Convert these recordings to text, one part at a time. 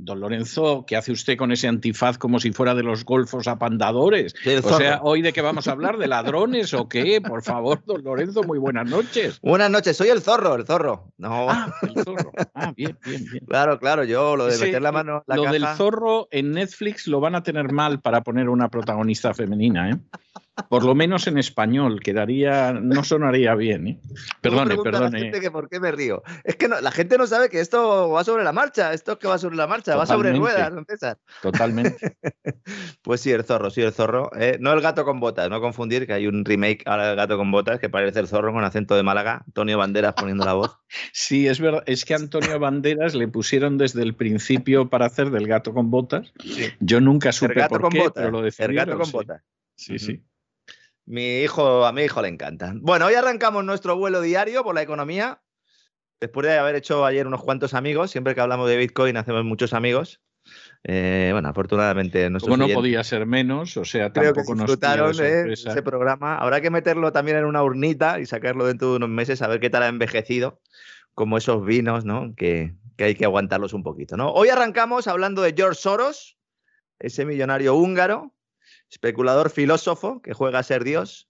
Don Lorenzo, ¿qué hace usted con ese antifaz como si fuera de los golfos apandadores? O sea, ¿hoy de qué vamos a hablar? ¿De ladrones o qué? Por favor, don Lorenzo, muy buenas noches. Buenas noches, soy el zorro, el zorro. No. Ah, el zorro. Ah, bien, bien, bien. Claro, claro, yo lo de Ese- meter la mano la Lo caja. del zorro en Netflix lo van a tener mal para poner una protagonista femenina, ¿eh? Por lo menos en español, quedaría, no sonaría bien, ¿eh? Perdone, pregunta a la perdone. gente que por qué me río. Es que no- la gente no sabe que esto va sobre la marcha. Esto es que va sobre la marcha, va sobre ruedas, don César. Totalmente. Pues sí, el zorro, sí, el zorro. Eh, no el gato con botas, no confundir que hay un remake ahora del gato con botas que parece el zorro con acento de Málaga. Antonio Banderas poniendo la voz. Sí, es verdad. Es que Antonio Banderas le pusieron desde el principio para hacer del gato con botas. Yo nunca El supe gato por con qué, botas. pero lo el gato con sí. botas. Sí, sí. Mi hijo, a mi hijo le encanta. Bueno, hoy arrancamos nuestro vuelo diario por la economía. Después de haber hecho ayer unos cuantos amigos, siempre que hablamos de Bitcoin hacemos muchos amigos. Eh, bueno, afortunadamente no oyentes podía ser menos, o sea, creo que tampoco nos de disfrutaron de sorpresa. ese programa. Habrá que meterlo también en una urnita y sacarlo dentro de unos meses a ver qué tal ha envejecido, como esos vinos, ¿no? Que, que hay que aguantarlos un poquito, ¿no? Hoy arrancamos hablando de George Soros, ese millonario húngaro, especulador filósofo que juega a ser Dios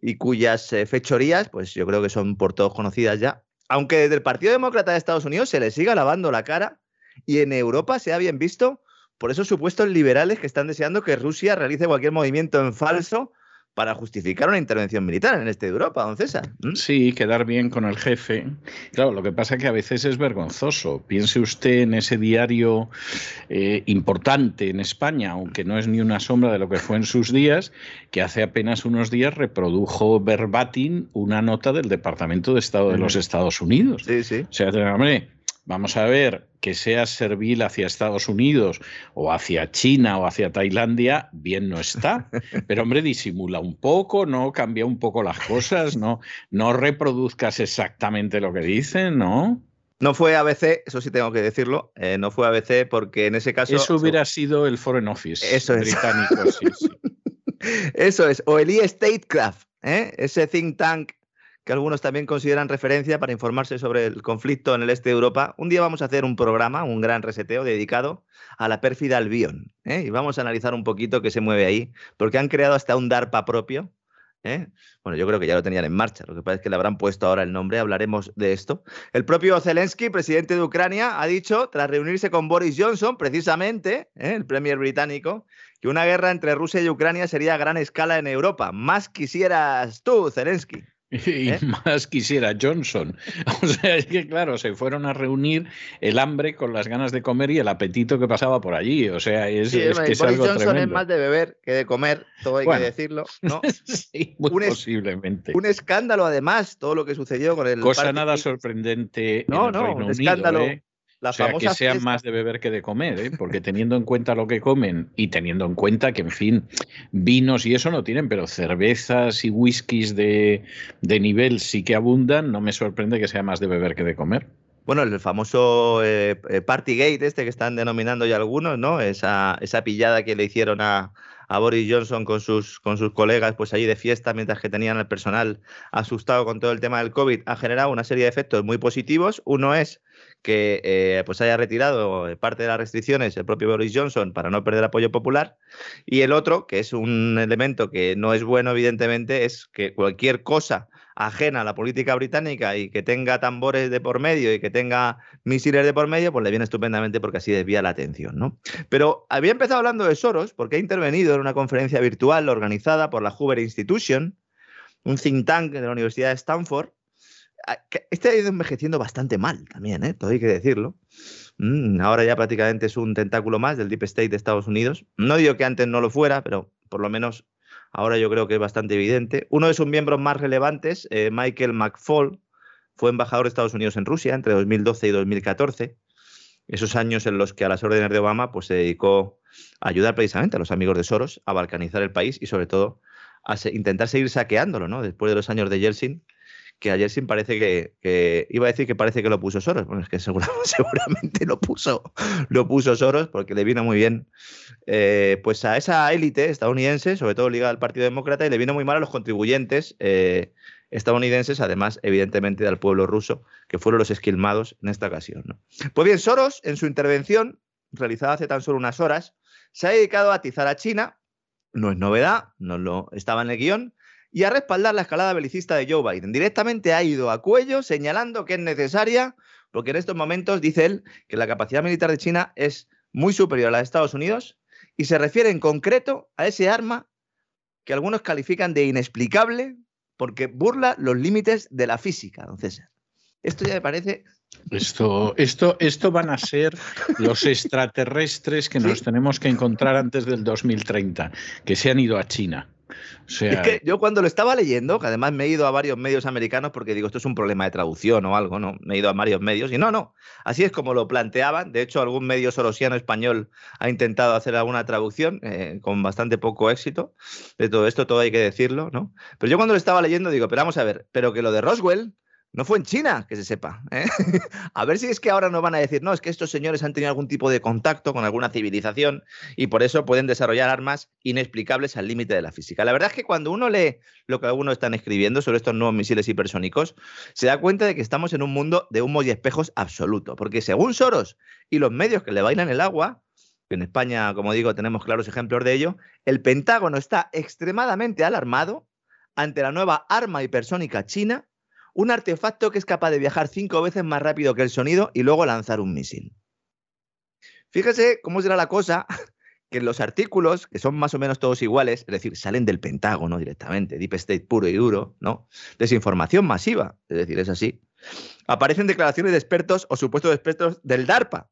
y cuyas eh, fechorías, pues yo creo que son por todos conocidas ya. Aunque desde el Partido Demócrata de Estados Unidos se le siga lavando la cara y en Europa se ha bien visto por esos supuestos liberales que están deseando que Rusia realice cualquier movimiento en falso para justificar una intervención militar en este de Europa, don César. ¿Mm? Sí, quedar bien con el jefe. Claro, lo que pasa es que a veces es vergonzoso. Piense usted en ese diario eh, importante en España, aunque no es ni una sombra de lo que fue en sus días, que hace apenas unos días reprodujo verbatim una nota del Departamento de Estado de los. Estados Unidos. Sí, sí. O sea, hombre, vamos a ver, que seas servil hacia Estados Unidos o hacia China o hacia Tailandia, bien no está. Pero hombre, disimula un poco, no cambia un poco las cosas, no, no reproduzcas exactamente lo que dicen, ¿no? No fue ABC, eso sí tengo que decirlo, eh, no fue ABC porque en ese caso... Eso hubiera sido el Foreign Office Eso es. británico, sí, sí. Eso es, o el e-Statecraft, ¿eh? ese think tank que algunos también consideran referencia para informarse sobre el conflicto en el este de Europa. Un día vamos a hacer un programa, un gran reseteo dedicado a la pérfida Albion, ¿eh? y vamos a analizar un poquito qué se mueve ahí, porque han creado hasta un DARPA propio. ¿eh? Bueno, yo creo que ya lo tenían en marcha, lo que pasa es que le habrán puesto ahora el nombre, hablaremos de esto. El propio Zelensky, presidente de Ucrania, ha dicho, tras reunirse con Boris Johnson, precisamente, ¿eh? el premier británico, que una guerra entre Rusia y Ucrania sería a gran escala en Europa. Más quisieras tú, Zelensky. Y ¿Eh? más quisiera Johnson. O sea, es que claro, se fueron a reunir el hambre con las ganas de comer y el apetito que pasaba por allí. O sea, es, Sí, es que es algo Johnson es más de beber que de comer, todo hay Bueno. que decirlo. ¿no? Sí, muy Un posiblemente. Un escándalo, además, todo lo que sucedió con el. Cosa nada sorprendente No, en el no, Reino un Unido, escándalo. ¿eh? La o sea, que sean fiesta. más de beber que de comer, ¿eh? porque teniendo en cuenta lo que comen y teniendo en cuenta que, en fin, vinos y eso no tienen, pero cervezas y whiskies de, de nivel sí que abundan, no me sorprende que sea más de beber que de comer. Bueno, el famoso eh, eh, Partygate, este que están denominando ya algunos, ¿no? Esa, esa pillada que le hicieron a, a Boris Johnson con sus, con sus colegas, pues allí de fiesta, mientras que tenían al personal asustado con todo el tema del COVID, ha generado una serie de efectos muy positivos. Uno es que eh, pues haya retirado parte de las restricciones el propio Boris Johnson para no perder apoyo popular. Y el otro, que es un elemento que no es bueno, evidentemente, es que cualquier cosa ajena a la política británica y que tenga tambores de por medio y que tenga misiles de por medio, pues le viene estupendamente porque así desvía la atención, ¿no? Pero había empezado hablando de Soros porque ha intervenido en una conferencia virtual organizada por la Hoover Institution, un think tank de la Universidad de Stanford. Este ha ido envejeciendo bastante mal también, ¿eh? todo hay que decirlo. Mm, ahora ya prácticamente es un tentáculo más del Deep State de Estados Unidos. No digo que antes no lo fuera, pero por lo menos ahora yo creo que es bastante evidente. Uno de sus miembros más relevantes, eh, Michael McFall, fue embajador de Estados Unidos en Rusia entre 2012 y 2014. Esos años en los que a las órdenes de Obama pues, se dedicó a ayudar precisamente a los amigos de Soros a balcanizar el país y sobre todo a intentar seguir saqueándolo, ¿no? Después de los años de Yeltsin, que ayer sí parece que, iba a decir que parece que lo puso Soros. Bueno, es que seguramente, lo puso, lo puso Soros porque le vino muy bien eh, pues a esa élite estadounidense, sobre todo ligada al Partido Demócrata, y le vino muy mal a los contribuyentes eh, estadounidenses, además, evidentemente, del pueblo ruso, que fueron los esquilmados en esta ocasión. Pues bien, Soros, en su intervención, realizada hace tan solo unas horas, se ha dedicado a atizar a China. No es novedad, no lo estaba en el guion, y a respaldar la escalada belicista de Joe Biden. Directamente ha ido a cuello señalando que es necesaria, porque en estos momentos dice él que la capacidad militar de China es muy superior a la de Estados Unidos y se refiere en concreto a ese arma que algunos califican de inexplicable porque burla los límites de la física, don César. Esto ya me parece esto, esto, esto van a ser los extraterrestres que nos tenemos que encontrar antes del 2030, que se han ido a China. Es que yo cuando lo estaba leyendo, que además me he ido a varios medios americanos porque digo, esto es un problema de traducción o algo, ¿no? Me he ido a varios medios y no, no. Así es como lo planteaban. De hecho, algún medio sorosiano español ha intentado hacer alguna traducción eh, con bastante poco éxito de todo esto, todo hay que decirlo, ¿no? Pero yo cuando lo estaba leyendo digo, pero vamos a ver, pero que lo de Roswell no fue en China, que se sepa. ¿eh? a ver si es que ahora nos van a decir, no, es que estos señores han tenido algún tipo de contacto con alguna civilización y por eso pueden desarrollar armas inexplicables al límite de la física. La verdad es que cuando uno lee lo que algunos están escribiendo sobre estos nuevos misiles hipersónicos, se da cuenta de que estamos en un mundo de humos y espejos absoluto. Porque según Soros y los medios que le bailan el agua, que en España, como digo, tenemos claros ejemplos de ello, el Pentágono está extremadamente alarmado ante la nueva arma hipersónica china un artefacto que es capaz de viajar cinco veces más rápido que el sonido y luego lanzar un misil. Fíjese cómo será la cosa que los artículos, que son más o menos todos iguales, es decir, salen del Pentágono directamente, Deep State puro y duro, ¿no? Desinformación masiva, es decir, es así. Aparecen declaraciones de expertos o supuestos expertos del DARPA,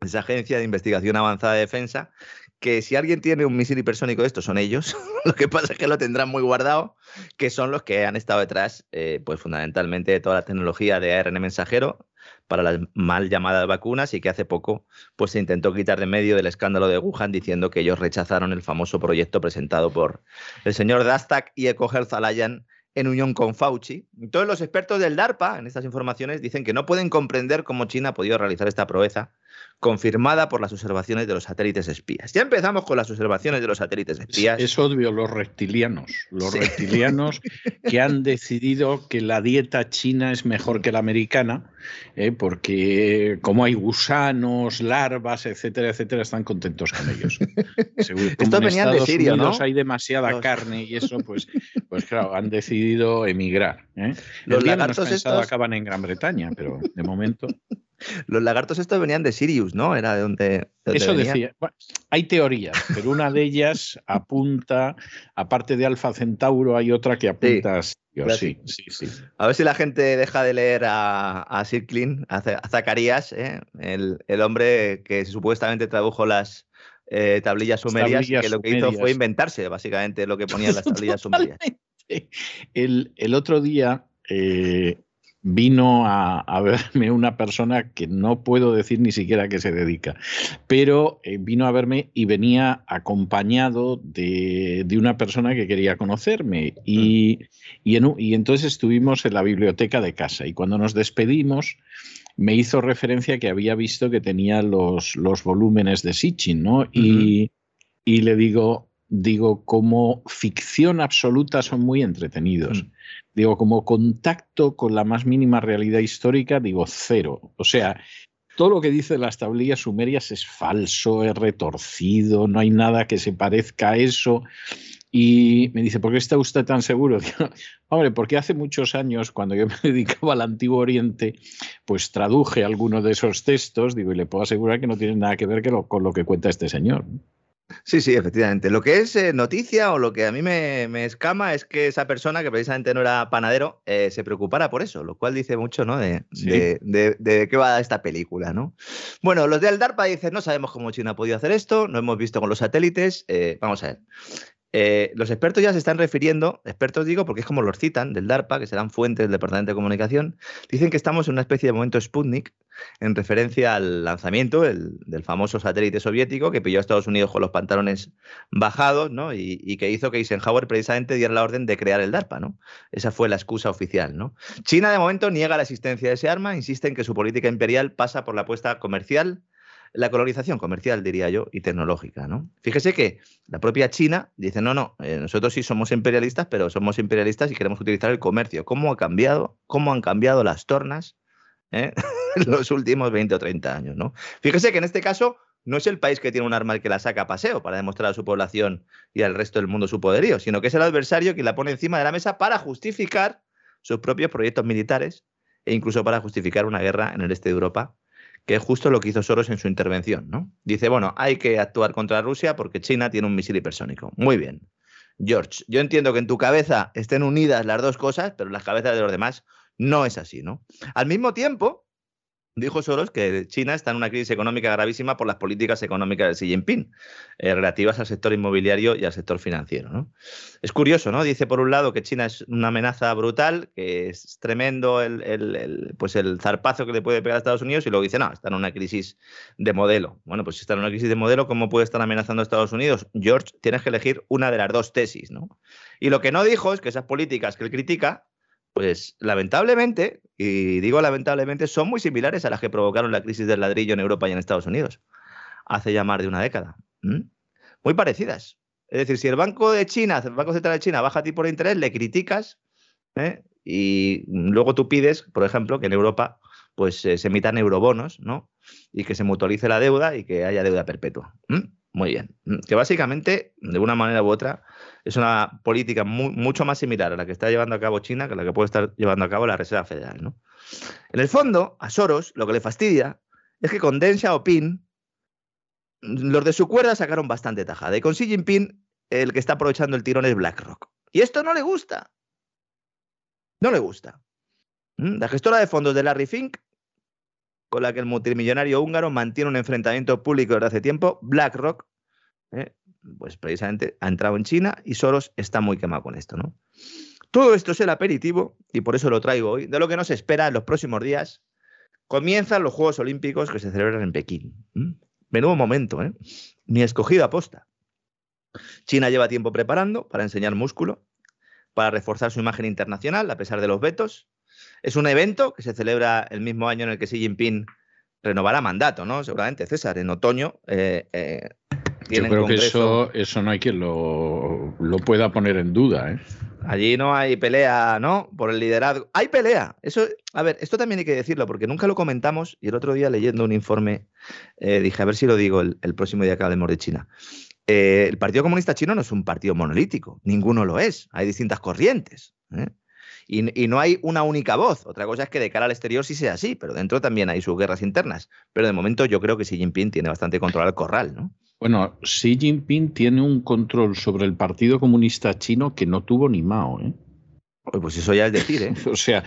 esa agencia de investigación avanzada de defensa, que si alguien tiene un misil hipersónico de estos son ellos, lo que pasa es que lo tendrán muy guardado, que son los que han estado detrás, eh, pues fundamentalmente de toda la tecnología de ARN mensajero para las mal llamadas vacunas y que hace poco pues se intentó quitar de medio del escándalo de Wuhan diciendo que ellos rechazaron el famoso proyecto presentado por el señor Dastak y Eco Health Alliance en unión con Fauci. Todos los expertos del DARPA en estas informaciones dicen que no pueden comprender cómo China ha podido realizar esta proeza confirmada por las observaciones de los satélites espías. Ya empezamos con las observaciones de los satélites espías. Es, obvio, los reptilianos, los reptilianos que han decidido que la dieta china es mejor que la americana, ¿eh? porque como hay gusanos, larvas, etcétera, etcétera, están contentos con ellos. Esto venían de Siria, ¿no? Hay demasiada carne y eso, pues, pues claro, han decidido emigrar. ¿eh? Los lagartos estos acaban en Gran Bretaña, pero de momento. Los lagartos estos venían de Sirius, ¿no? Era de donde. Eso decía. hay teorías, pero una de ellas apunta, aparte de Alfa Centauro, hay otra que apunta a Sí, sí, sí. A ver si la gente deja de leer a, a Sir a, Zacarías, ¿eh? el, hombre que supuestamente tradujo las eh, tablillas sumerias, que lo que hizo fue inventarse básicamente lo que ponía en las tablillas sumerias. El, el otro día eh, vino a, verme una persona que no puedo decir ni siquiera que se dedica, pero eh, vino a verme y venía acompañado de, una persona que quería conocerme. Y, y, entonces estuvimos en la biblioteca de casa. Y cuando nos despedimos me hizo referencia que había visto que tenía los, los volúmenes de Sitchin, ¿no? y, y le digo, digo, como ficción absoluta son muy entretenidos. Mm. Digo, como contacto con la más mínima realidad histórica, digo, cero. O sea, todo lo que dice las tablillas sumerias es falso, es retorcido, no hay nada que se parezca a eso. Y me dice, ¿por qué está usted tan seguro? Hombre, porque hace muchos años, cuando yo me dedicaba al Antiguo Oriente, pues traduje algunos de esos textos, digo, y le puedo asegurar que no tiene nada que ver con lo que cuenta este señor. Sí, sí, efectivamente. Lo que es eh, noticia o lo que a mí me, escama es que esa persona, que precisamente no era panadero, eh, se preocupara por eso, lo cual dice mucho ¿no? de, de, qué va esta película. ¿no? Bueno, los del DARPA dicen, no sabemos cómo China ha podido hacer esto, no hemos visto con los satélites. Eh, vamos a ver. Eh, los expertos ya se están refiriendo, expertos digo porque es como los citan del DARPA, que serán fuentes del Departamento de Comunicación, dicen que estamos en una especie de momento Sputnik en referencia al lanzamiento del famoso satélite soviético que pilló a Estados Unidos con los pantalones bajados ¿no? y, que hizo que Eisenhower precisamente diera la orden de crear el DARPA. ¿no? Esa fue la excusa oficial. ¿no? China de momento niega la existencia de ese arma, insiste en que su política imperial pasa por la apuesta comercial la colonización comercial, diría yo, y tecnológica. ¿no? Fíjese que la propia China dice, no, no, eh, nosotros sí somos imperialistas, pero somos imperialistas y queremos utilizar el comercio. ¿Cómo ha cambiado? ¿Cómo han cambiado las tornas eh? en los últimos 20 o 30 años? ¿no? Fíjese que en este caso no es el país que tiene un arma el que la saca a paseo para demostrar a su población y al resto del mundo su poderío, sino que es el adversario que la pone encima de la mesa para justificar sus propios proyectos militares e incluso para justificar una guerra en el este de Europa que es justo lo que hizo Soros en su intervención, ¿no? Dice, bueno, hay que actuar contra Rusia porque China tiene un misil hipersónico. Muy bien. George, yo entiendo que en tu cabeza estén unidas las dos cosas, pero en las cabezas de los demás no es así, ¿no? Al mismo tiempo, Dijo Soros que China está en una crisis económica gravísima por las políticas económicas de Xi Jinping, eh, relativas al sector inmobiliario y al sector financiero. ¿no? Es curioso, ¿no? Dice por un lado que China es una amenaza brutal, que es tremendo el, pues el zarpazo que le puede pegar a Estados Unidos, y luego dice, no, está en una crisis de modelo. Bueno, pues si está en una crisis de modelo, ¿cómo puede estar amenazando a Estados Unidos? George, tienes que elegir una de las dos tesis, ¿no? Y lo que no dijo es que esas políticas que él critica pues lamentablemente, y digo lamentablemente, son muy similares a las que provocaron la crisis del ladrillo en Europa y en Estados Unidos, hace ya más de una década. Muy parecidas. Es decir, si el Banco de China, el Banco Central de China baja tipo de interés, le criticas ¿eh? y luego tú pides, por ejemplo, que en Europa pues se emitan eurobonos, ¿no? Y que se mutualice la deuda y que haya deuda perpetua. Muy bien. Que básicamente, de una manera u otra, es una política mucho más similar a la que está llevando a cabo China que a la que puede estar llevando a cabo la Reserva Federal. ¿no? En el fondo, a Soros lo que le fastidia es que con Deng Xiaoping los de su cuerda sacaron bastante tajada. Y con Xi Jinping, el que está aprovechando el tirón es BlackRock. Y esto no le gusta. No le gusta. ¿Mm? La gestora de fondos de Larry Fink, con la que el multimillonario húngaro mantiene un enfrentamiento público desde hace tiempo, BlackRock, ¿eh? pues precisamente ha entrado en China y Soros está muy quemado con esto, ¿no? Todo esto es el aperitivo, y por eso lo traigo hoy, de lo que nos espera en los próximos días. Comienzan los Juegos Olímpicos que se celebran en Pekín. Menudo momento, ¿eh? Ni escogido aposta. China lleva tiempo preparando para enseñar músculo, para reforzar su imagen internacional a pesar de los vetos. Es un evento que se celebra el mismo año en el que Xi Jinping renovará mandato, ¿no? Seguramente, César, en otoño. Eh, eh, yo creo que eso, eso no hay quien lo, lo pueda poner en duda. ¿eh? Allí no hay pelea, ¿no? Por el liderazgo. Hay pelea. Eso, a ver, esto también hay que decirlo, porque nunca lo comentamos. Y el otro día leyendo un informe, eh, dije, a ver si lo digo el, próximo día que hablemos de China. Eh, el Partido Comunista Chino no es un partido monolítico, ninguno lo es. Hay distintas corrientes. ¿eh? Y, y, no hay una única voz. Otra cosa es que de cara al exterior sí sea así, pero dentro también hay sus guerras internas. Pero de momento yo creo que Xi Jinping tiene bastante control al corral, ¿no? Bueno, Xi Jinping tiene un control sobre el Partido Comunista Chino que no tuvo ni Mao. ¿eh? Pues eso ya es decir, ¿eh? o sea,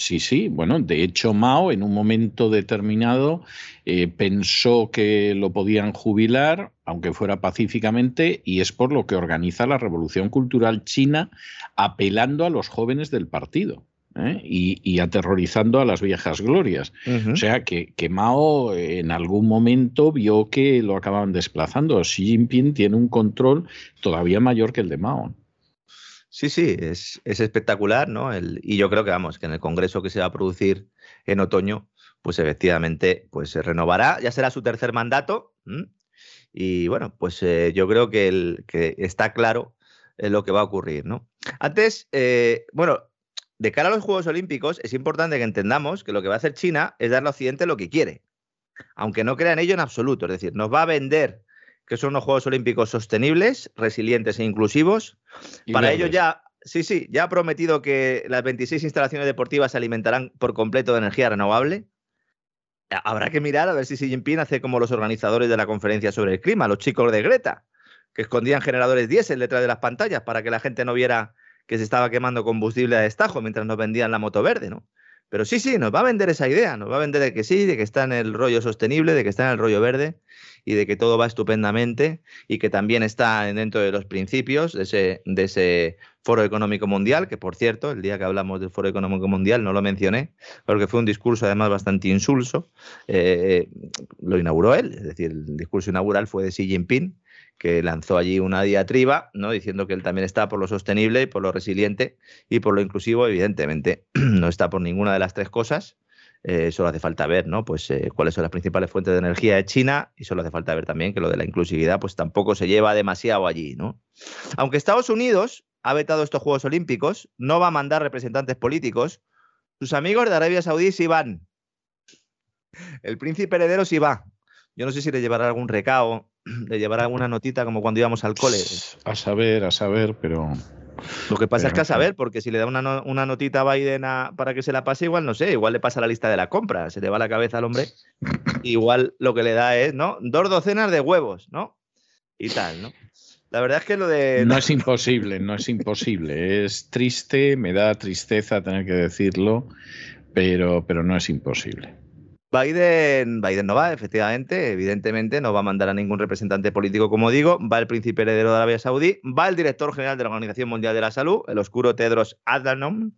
sí, sí, bueno, de hecho Mao en un momento determinado eh, pensó que lo podían jubilar, aunque fuera pacíficamente, y es por lo que organiza la Revolución Cultural China apelando a los jóvenes del partido. ¿eh? y, aterrorizando a las viejas glorias. O sea que, que, Mao en algún momento vio que lo acababan desplazando. Xi Jinping tiene un control todavía mayor que el de Mao. Sí, sí, es, espectacular, ¿no? y yo creo que vamos, que en el congreso que se va a producir en otoño, pues efectivamente, pues se renovará, ya será su tercer mandato. Y bueno, pues eh, yo creo que, el, que está claro eh, lo que va a ocurrir, ¿no? Antes, eh, bueno, de cara a los Juegos Olímpicos, es importante que entendamos que lo que va a hacer China es darle al Occidente lo que quiere, aunque no crean ello en absoluto. Es decir, nos va a vender que son unos Juegos Olímpicos sostenibles, resilientes e inclusivos. Para ello ya, sí, sí, ya ha prometido que las 26 instalaciones deportivas se alimentarán por completo de energía renovable. Habrá que mirar a ver si Xi Jinping hace como los organizadores de la conferencia sobre el clima, los chicos de Greta, que escondían generadores diésel detrás de las pantallas para que la gente no viera que se estaba quemando combustible a destajo mientras nos vendían la moto verde, ¿no? Pero sí, sí, nos va a vender esa idea, nos va a vender de que sí, de que está en el rollo sostenible, de que está en el rollo verde y de que todo va estupendamente y que también está dentro de los principios de ese, Foro Económico Mundial, que por cierto, el día que hablamos del Foro Económico Mundial no lo mencioné, porque fue un discurso además bastante insulso. Eh, lo inauguró él, es decir, el discurso inaugural fue de Xi Jinping que lanzó allí una diatriba, ¿no? diciendo que él también está por lo sostenible, por lo resiliente y por lo inclusivo. Evidentemente, no está por ninguna de las tres cosas. Eh, solo hace falta ver, ¿no? Pues eh, cuáles son las principales fuentes de energía de China y solo hace falta ver también que lo de la inclusividad, pues tampoco se lleva demasiado allí, ¿no? Aunque Estados Unidos ha vetado estos Juegos Olímpicos, no va a mandar representantes políticos. Sus amigos de Arabia Saudí sí van. El príncipe heredero sí va. Yo no sé si le llevará algún recao de llevar alguna notita como cuando íbamos al cole. A saber, a saber, pero... Lo que pasa es que a saber, porque si le da una, una notita a Biden para que se la pase, igual no sé, igual le pasa la lista de la compra, se le va la cabeza al hombre. igual lo que le da es, ¿no? Dos docenas de huevos, ¿no? Y tal, ¿no? La verdad es que lo de. No es imposible, no es imposible. Es triste, me da tristeza tener que decirlo, pero, pero no es imposible. Biden, Biden no va, efectivamente, evidentemente, no va a mandar a ningún representante político, como digo, va el príncipe heredero de Arabia Saudí, va el director general de la Organización Mundial de la Salud, el oscuro Tedros Adhanom,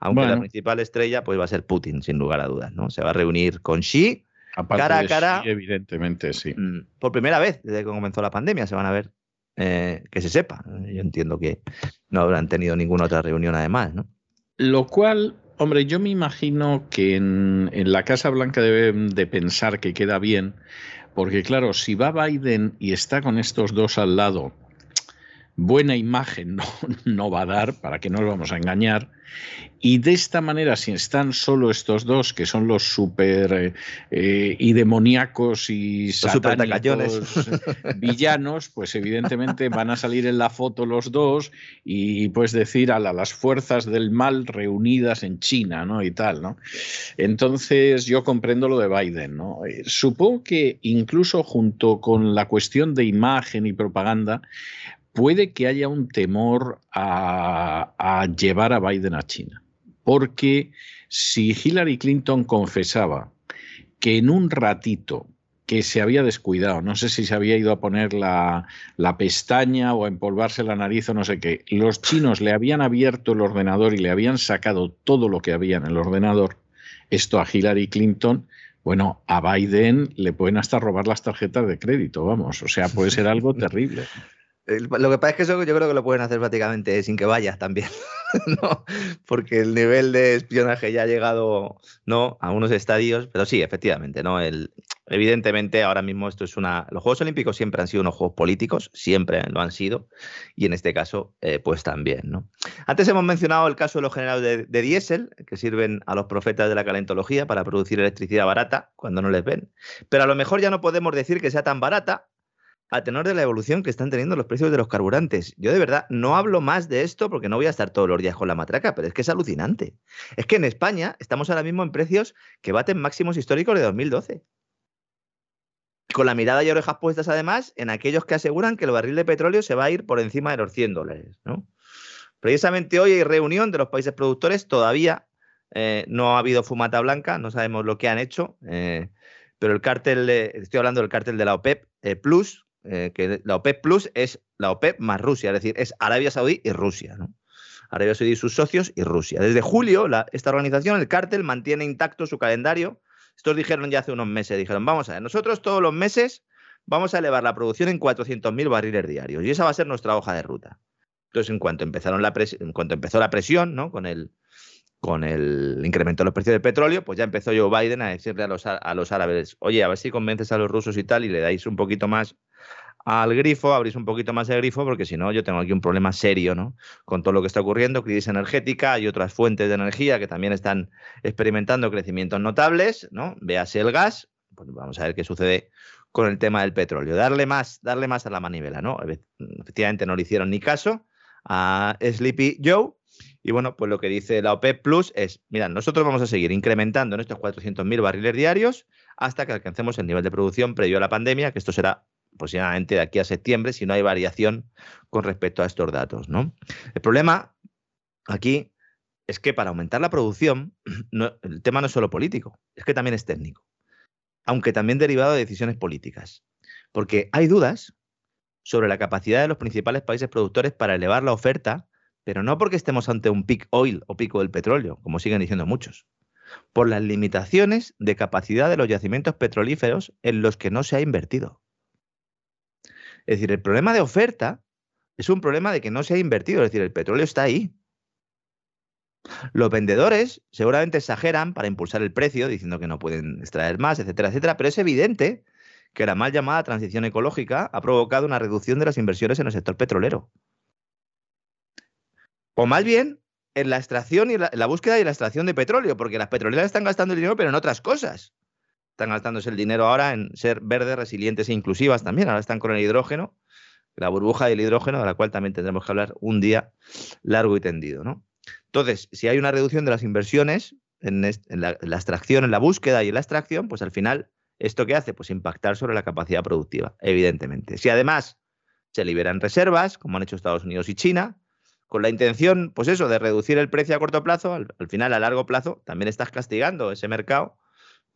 aunque la principal estrella pues va a ser Putin, sin lugar a dudas, ¿no? Se va a reunir con Xi, cara a cara. evidentemente, sí. Mm, por primera vez desde que comenzó la pandemia se van a ver, eh, que se sepa. Yo entiendo que no habrán tenido ninguna otra reunión además, ¿no? Lo cual Hombre, yo me imagino que en, la Casa Blanca deben de pensar que queda bien, porque claro, si va Biden y está con estos dos al lado, buena imagen no, no va a dar, para que no nos vamos a engañar, y de esta manera, si están solo estos dos, que son los super eh, eh, y demoníacos y satánicos villanos, pues evidentemente van a salir en la foto los dos y pues decir a las fuerzas del mal reunidas en China, ¿no? Y tal, ¿no? Entonces yo comprendo lo de Biden, ¿no? Eh, supongo que incluso junto con la cuestión de imagen y propaganda, puede que haya un temor a, llevar a Biden a China. Porque si Hillary Clinton confesaba que en un ratito que se había descuidado, no sé si se había ido a poner la, la, pestaña o a empolvarse la nariz o no sé qué, los chinos le habían abierto el ordenador y le habían sacado todo lo que había en el ordenador, esto a Hillary Clinton, bueno, a Biden le pueden hasta robar las tarjetas de crédito, vamos, o sea, puede ser algo terrible. Lo que pasa es que eso yo creo que lo pueden hacer prácticamente sin que vayas también, ¿no? Porque el nivel de espionaje ya ha llegado, ¿no? A unos estadios, pero sí, efectivamente, ¿no? El, evidentemente, ahora mismo esto es una... Los Juegos Olímpicos siempre han sido unos Juegos políticos, siempre lo han sido, y en este caso, eh, pues también, ¿no? Antes hemos mencionado el caso de los generadores de, diésel, que sirven a los profetas de la calentología para producir electricidad barata cuando no les ven, pero a lo mejor ya no podemos decir que sea tan barata a tenor de la evolución que están teniendo los precios de los carburantes. Yo de verdad no hablo más de esto porque no voy a estar todos los días con la matraca, pero es que es alucinante. Es que en España estamos ahora mismo en precios que baten máximos históricos de 2012. Con la mirada y orejas puestas además en aquellos que aseguran que el barril de petróleo se va a ir por encima de los 100 dólares. Precisamente hoy hay reunión de los países productores, todavía eh, no ha habido fumata blanca, no sabemos lo que han hecho, eh, pero el cártel, estoy hablando del cártel de la OPEP eh, Plus, eh, que la OPEP Plus es la OPEP más Rusia, es decir, es Arabia Saudí y Rusia. Arabia Saudí y sus socios y Rusia. Desde julio, esta organización, el cártel, mantiene intacto su calendario. Estos dijeron ya hace unos meses, dijeron, vamos a ver, nosotros todos los meses vamos a elevar la producción en 400.000 barriles diarios y esa va a ser nuestra hoja de ruta. Entonces, en cuanto, empezaron la en cuanto empezó la presión. Con el, con el incremento de los precios del petróleo, pues ya empezó Joe Biden a decirle a los, a los árabes, oye, a ver si convences a los rusos y tal y le dais un poquito más al grifo, abrís un poquito más el grifo, porque si no, yo tengo aquí un problema serio, ¿no? Con todo lo que está ocurriendo, crisis energética y otras fuentes de energía que también están experimentando crecimientos notables, ¿no? Véase el gas, pues vamos a ver qué sucede con el tema del petróleo. Darle más, darle más a la manivela, ¿no? Efectivamente no le hicieron ni caso a Sleepy Joe. Y bueno, pues lo que dice la OPEP Plus es, mira, nosotros vamos a seguir incrementando en estos 400.000 barriles diarios hasta que alcancemos el nivel de producción previo a la pandemia, que esto será aproximadamente de aquí a septiembre, si no hay variación con respecto a estos datos. ¿no? El problema aquí es que para aumentar la producción, el tema no es solo político, es que también es técnico, aunque también derivado de decisiones políticas. Porque hay dudas sobre la capacidad de los principales países productores para elevar la oferta, pero no porque estemos ante un peak oil o pico del petróleo, como siguen diciendo muchos, por las limitaciones de capacidad de los yacimientos petrolíferos en los que no se ha invertido. Es decir, el problema de oferta es un problema de que no se ha invertido, es decir, el petróleo está ahí. Los vendedores seguramente exageran para impulsar el precio, diciendo que no pueden extraer más, etcétera, etcétera, pero es evidente que la mal llamada transición ecológica ha provocado una reducción de las inversiones en el sector petrolero. O más bien en la extracción y la, búsqueda y la extracción de petróleo, porque las petroleras están gastando el dinero, pero en otras cosas están gastándose el dinero ahora en ser verdes, resilientes e inclusivas también. Ahora están con el hidrógeno, la burbuja del hidrógeno, de la cual también tendremos que hablar un día largo y tendido. ¿no? Entonces, si hay una reducción de las inversiones en, la, extracción, en la búsqueda y en la extracción, pues al final, ¿esto qué hace? Pues impactar sobre la capacidad productiva, evidentemente. Si además se liberan reservas, como han hecho Estados Unidos y China, con la intención, pues eso, de reducir el precio a corto plazo, al final a largo plazo también estás castigando ese mercado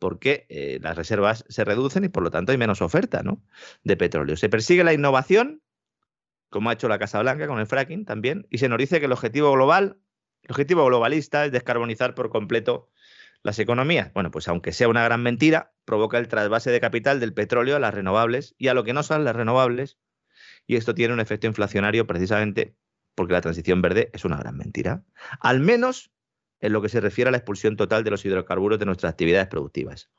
porque eh, las reservas se reducen y por lo tanto hay menos oferta de petróleo. Se persigue la innovación, como ha hecho la Casa Blanca con el fracking también, y se nos dice que el objetivo global, el objetivo globalista es descarbonizar por completo las economías. Bueno, pues aunque sea una gran mentira, provoca el trasvase de capital del petróleo a las renovables y a lo que no son las renovables, y esto tiene un efecto inflacionario precisamente porque la transición verde es una gran mentira. Al menos en lo que se refiere a la expulsión total de los hidrocarburos de nuestras actividades productivas.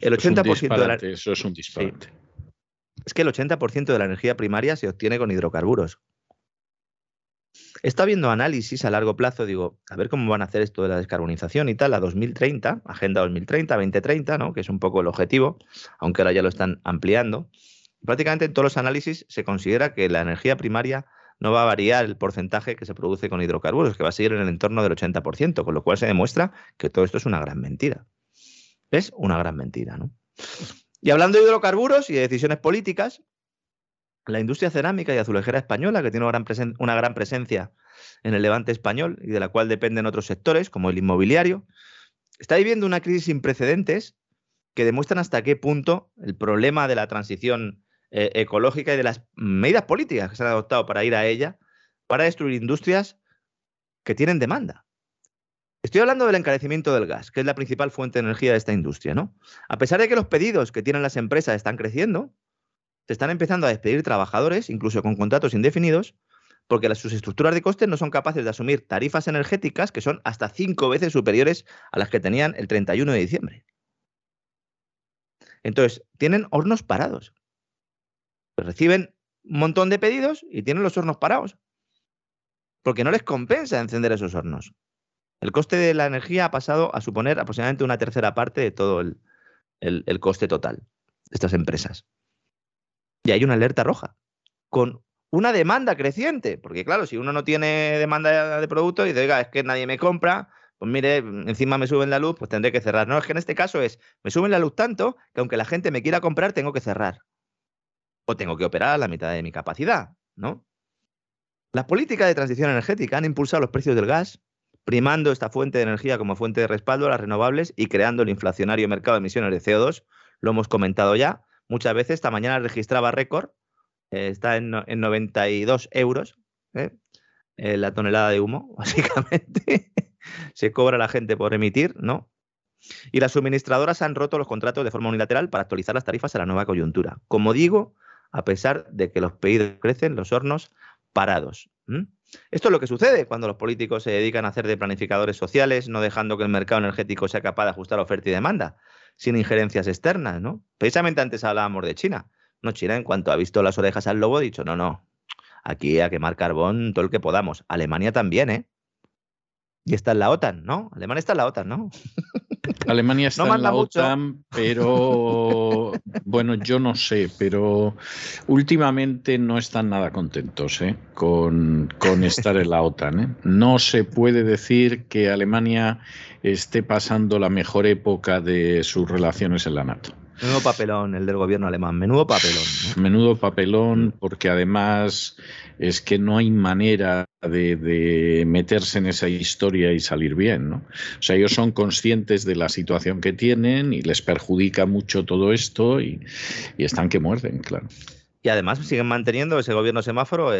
El 80% de la... Eso es un disparate. Es que el 80% de la energía primaria se obtiene con hidrocarburos. Está habiendo análisis a largo plazo, digo, a ver cómo van a hacer esto de la descarbonización y tal, a 2030, Agenda 2030, 2030, ¿no? que es un poco el objetivo, aunque ahora ya lo están ampliando. Prácticamente en todos los análisis se considera que la energía primaria no va a variar el porcentaje que se produce con hidrocarburos, que va a seguir en el entorno del 80%, con lo cual se demuestra que todo esto es una gran mentira. Es una gran mentira, ¿no? Y hablando de hidrocarburos y de decisiones políticas, la industria cerámica y azulejera española, que tiene una gran, una gran presencia en el levante español y de la cual dependen otros sectores, como el inmobiliario, está viviendo una crisis sin precedentes que demuestran hasta qué punto el problema de la transición eh, ecológica y de las medidas políticas que se han adoptado para ir a ella, para destruir industrias que tienen demanda. Estoy hablando del encarecimiento del gas, que es la principal fuente de energía de esta industria, ¿no? A pesar de que los pedidos que tienen las empresas están creciendo, se están empezando a despedir trabajadores, incluso con contratos indefinidos, porque sus estructuras de costes no son capaces de asumir tarifas energéticas que son hasta cinco veces superiores a las que tenían el 31 de diciembre. Entonces, tienen hornos parados reciben un montón de pedidos y tienen los hornos parados. Porque no les compensa encender esos hornos. El coste de la energía ha pasado a suponer aproximadamente una tercera parte de todo el, el coste total de estas empresas. Y hay una alerta roja, con una demanda creciente, porque claro, si uno no tiene demanda de producto y dice, oiga, es que nadie me compra, pues mire, encima me suben la luz, pues tendré que cerrar. No, es que en este caso es, me suben la luz tanto que aunque la gente me quiera comprar, tengo que cerrar o tengo que operar a la mitad de mi capacidad, ¿no? Las políticas de transición energética han impulsado los precios del gas, primando esta fuente de energía como fuente de respaldo a las renovables y creando el inflacionario mercado de emisiones de CO2. Lo hemos comentado ya. Muchas veces, esta mañana registraba récord, eh, está en, 92 euros ¿eh? Eh, la tonelada de humo, básicamente. Se cobra la gente por emitir, ¿no? Y las suministradoras han roto los contratos de forma unilateral para actualizar las tarifas a la nueva coyuntura. Como digo, a pesar de que los pedidos crecen, los hornos parados. Esto es lo que sucede cuando los políticos se dedican a hacer de planificadores sociales, no dejando que el mercado energético sea capaz de ajustar oferta y demanda, sin injerencias externas, ¿no? Precisamente antes hablábamos de China. No, China, en cuanto ha visto las orejas al lobo, ha dicho, no, no, aquí a quemar carbón todo el que podamos. Alemania también, ¿eh? Y está en la OTAN, ¿no? Alemania está en la OTAN, ¿no? Alemania está en la OTAN, pero bueno, yo no sé, pero últimamente no están nada contentos ¿eh? con, con, estar en la OTAN. ¿eh? No se puede decir que Alemania esté pasando la mejor época de sus relaciones en la NATO. Menudo papelón el del gobierno alemán, menudo papelón. Menudo papelón, porque además es que no hay manera de, meterse en esa historia y salir bien. ¿no? O sea, ellos son conscientes de la situación que tienen y les perjudica mucho todo esto y, están que muerden, claro. Y además siguen manteniendo ese gobierno semáforo